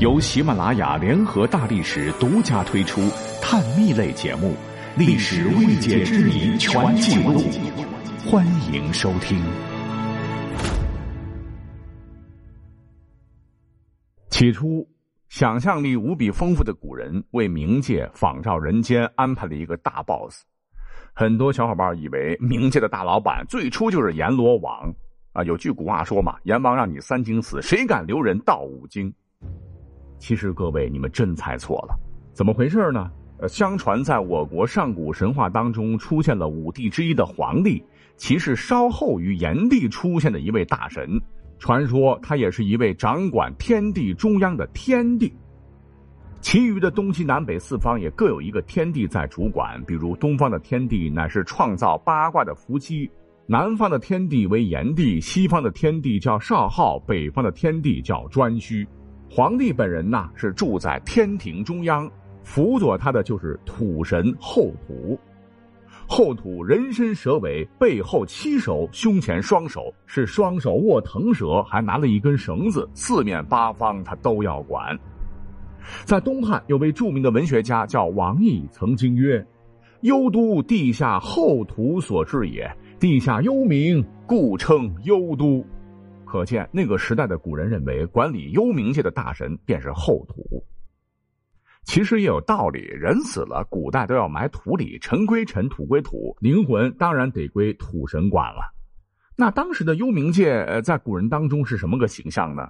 由喜马拉雅联合大历史独家推出探秘类节目《历史未解之谜全记录》，欢迎收听。起初，想象力无比丰富的古人为冥界仿照人间安排了一个大 boss。很多小伙伴以为冥界的大老板最初就是阎罗王啊。有句古话说嘛：“阎王让你三经死，谁敢留人道五经？”其实各位，你们真猜错了，怎么回事呢？呃，相传在我国上古神话当中出现了五帝之一的黄帝，其是稍后于炎帝出现的一位大神。传说他也是一位掌管天地中央的天帝。其余的东西南北四方也各有一个天帝在主管，比如东方的天帝乃是创造八卦的伏羲，南方的天帝为炎帝，西方的天帝叫少昊，北方的天帝叫颛顼。皇帝本人呐是住在天庭中央，辅佐他的就是土神后土。后土人身蛇尾，背后七手，胸前双手，是双手握腾蛇，还拿了一根绳子，四面八方他都要管。在东汉有位著名的文学家叫王逸，曾经曰：“幽都地下后土所治也，地下幽冥，故称幽都。”可见，那个时代的古人认为，管理幽冥界的大神便是后土。其实也有道理，人死了，古代都要埋土里，尘归尘，土归土，灵魂当然得归土神管了。那当时的幽冥界，在古人当中是什么个形象呢？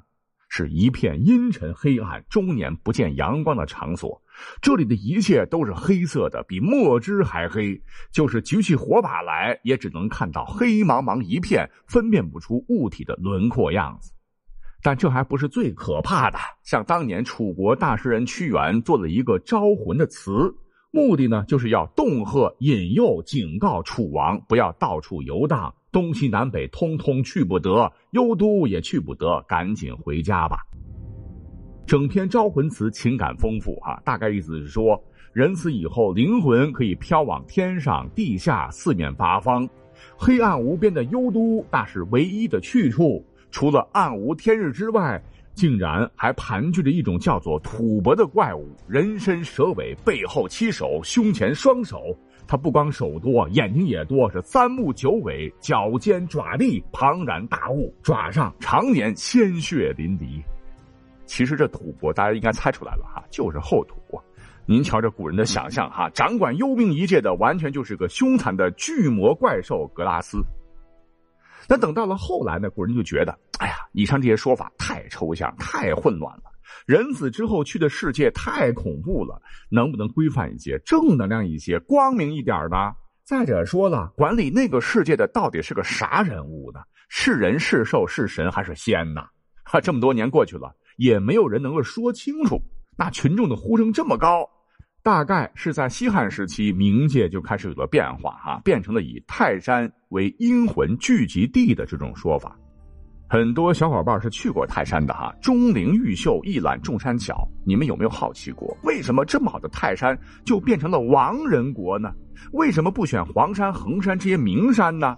是一片阴沉黑暗、终年不见阳光的场所。这里的一切都是黑色的，比墨汁还黑。就是举起火把来，也只能看到黑茫茫一片，分辨不出物体的轮廓样子。但这还不是最可怕的。像当年楚国大诗人屈原做了一个招魂的词，目的呢，就是要恫吓、引诱、警告楚王，不要到处游荡。东西南北通通去不得，幽都也去不得，赶紧回家吧。整篇招魂词情感丰富哈，大概意思是说，人死以后灵魂可以飘往天上、地下、四面八方，黑暗无边的幽都那是唯一的去处。除了暗无天日之外，竟然还盘踞着一种叫做吐蕃的怪物，人身蛇尾，背后七手，胸前双手。他不光手多，眼睛也多，是三目九尾，脚尖爪利，庞然大物，爪上常年鲜血淋漓。其实这吐蕃大家应该猜出来了哈，就是后土。您瞧这古人的想象哈，掌管幽冥一界的，完全就是个凶残的巨魔怪兽格拉斯。那等到了后来呢，古人就觉得，哎呀，以上这些说法太抽象，太混乱了。人死之后去的世界太恐怖了，能不能规范一些、正能量一些、光明一点呢？再者说了，管理那个世界的到底是个啥人物呢？是人是兽是神还是仙呢？哈，这么多年过去了，也没有人能够说清楚。那群众的呼声这么高，大概是在西汉时期，冥界就开始有了变化，哈，变成了以泰山为阴魂聚集地的这种说法。很多小伙伴是去过泰山的哈，钟灵毓秀，一览众山小。你们有没有好奇过，为什么这么好的泰山就变成了亡人国呢？为什么不选黄山、衡山这些名山呢？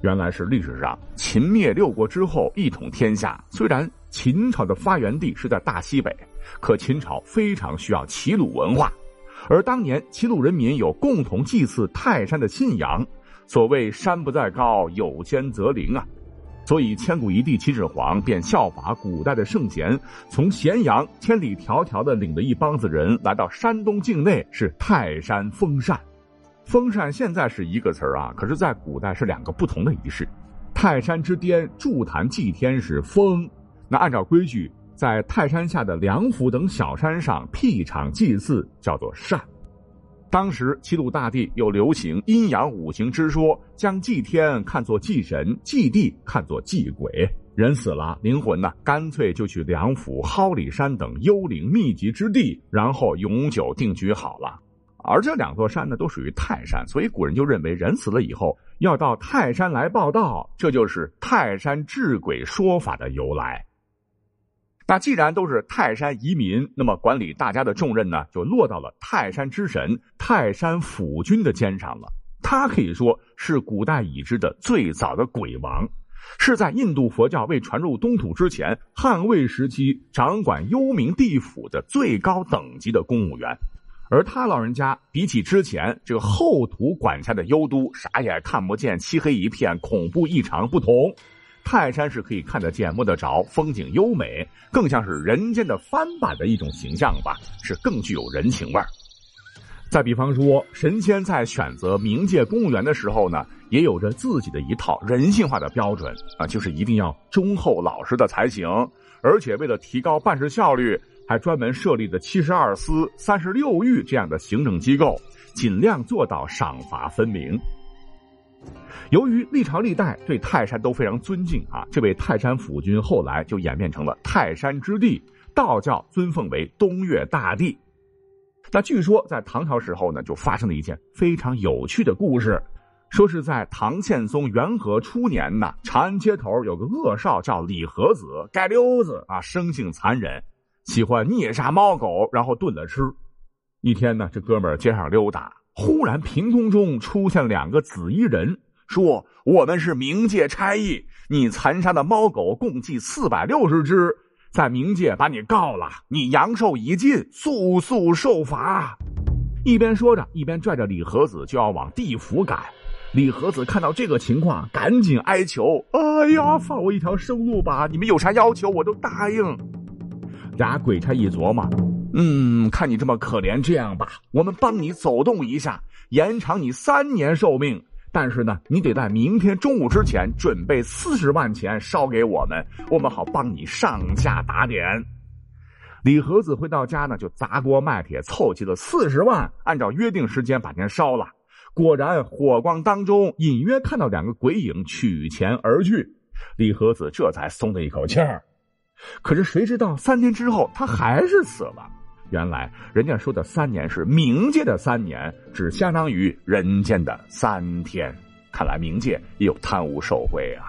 原来是历史上秦灭六国之后一统天下，虽然秦朝的发源地是在大西北，可秦朝非常需要齐鲁文化，而当年齐鲁人民有共同祭祀泰山的信仰，所谓山不在高，有仙则灵啊。所以，千古一帝秦始皇便效法古代的圣贤，从咸阳千里迢迢的领着一帮子人来到山东境内，是泰山封禅。封禅现在是一个词儿啊，可是，在古代是两个不同的仪式。泰山之巅筑坛祭天是封，那按照规矩，在泰山下的梁府等小山上辟场祭祀叫做禅。当时齐鲁大地又流行阴阳五行之说，将祭天看作祭神，祭地看作祭鬼。人死了，灵魂呢，干脆就去梁府、蒿里山等幽灵密集之地，然后永久定居好了。而这两座山呢，都属于泰山，所以古人就认为人死了以后要到泰山来报道，这就是泰山治鬼说法的由来。那既然都是泰山移民，那么管理大家的重任呢，就落到了泰山之神泰山府君的肩上了。他可以说是古代已知的最早的鬼王。是在印度佛教未传入东土之前，汉魏时期掌管幽冥地府的最高等级的公务员。而他老人家比起之前这个后土管辖的幽都，啥也看不见，漆黑一片，恐怖异常不同。泰山是可以看得见、摸得着，风景优美，更像是人间的翻版的一种形象吧，是更具有人情味儿。再比方说，神仙在选择冥界公务员的时候呢，也有着自己的一套人性化的标准啊，就是一定要忠厚老实的才行。而且为了提高办事效率，还专门设立的七十二司、三十六狱这样的行政机构，尽量做到赏罚分明。由于历朝历代对泰山都非常尊敬啊，这位泰山府君后来就演变成了泰山之地，道教尊奉为东岳大帝。那据说在唐朝时候呢，就发生了一件非常有趣的故事，说是在唐宪宗元和初年呢，长安街头有个恶少叫李和子，街溜子啊，生性残忍，喜欢虐杀猫狗，然后炖了吃。一天呢，这哥们儿街上溜达，忽然凭空中出现两个紫衣人，说我们是冥界差役，你残杀的猫狗共计四百六十只。在冥界把你告了，你阳寿已尽，速速受罚。一边说着，一边拽着李和子就要往地府赶。李和子看到这个情况，赶紧哀求：“哎呀，放我一条生路吧！你们有啥要求，我都答应。”俩鬼差一琢磨，嗯，看你这么可怜，这样吧，我们帮你走动一下，延长你三年寿命。但是呢，你得在明天中午之前准备四十万钱烧给我们，我们好帮你上下打点。李和子回到家呢，就砸锅卖铁凑齐了四十万，按照约定时间把钱烧了。果然，火光当中隐约看到两个鬼影取钱而去。李和子这才松了一口气儿。可是谁知道三天之后他还是死了。原来人家说的三年是冥界的三年，只相当于人间的三天。看来冥界也有贪污受贿啊。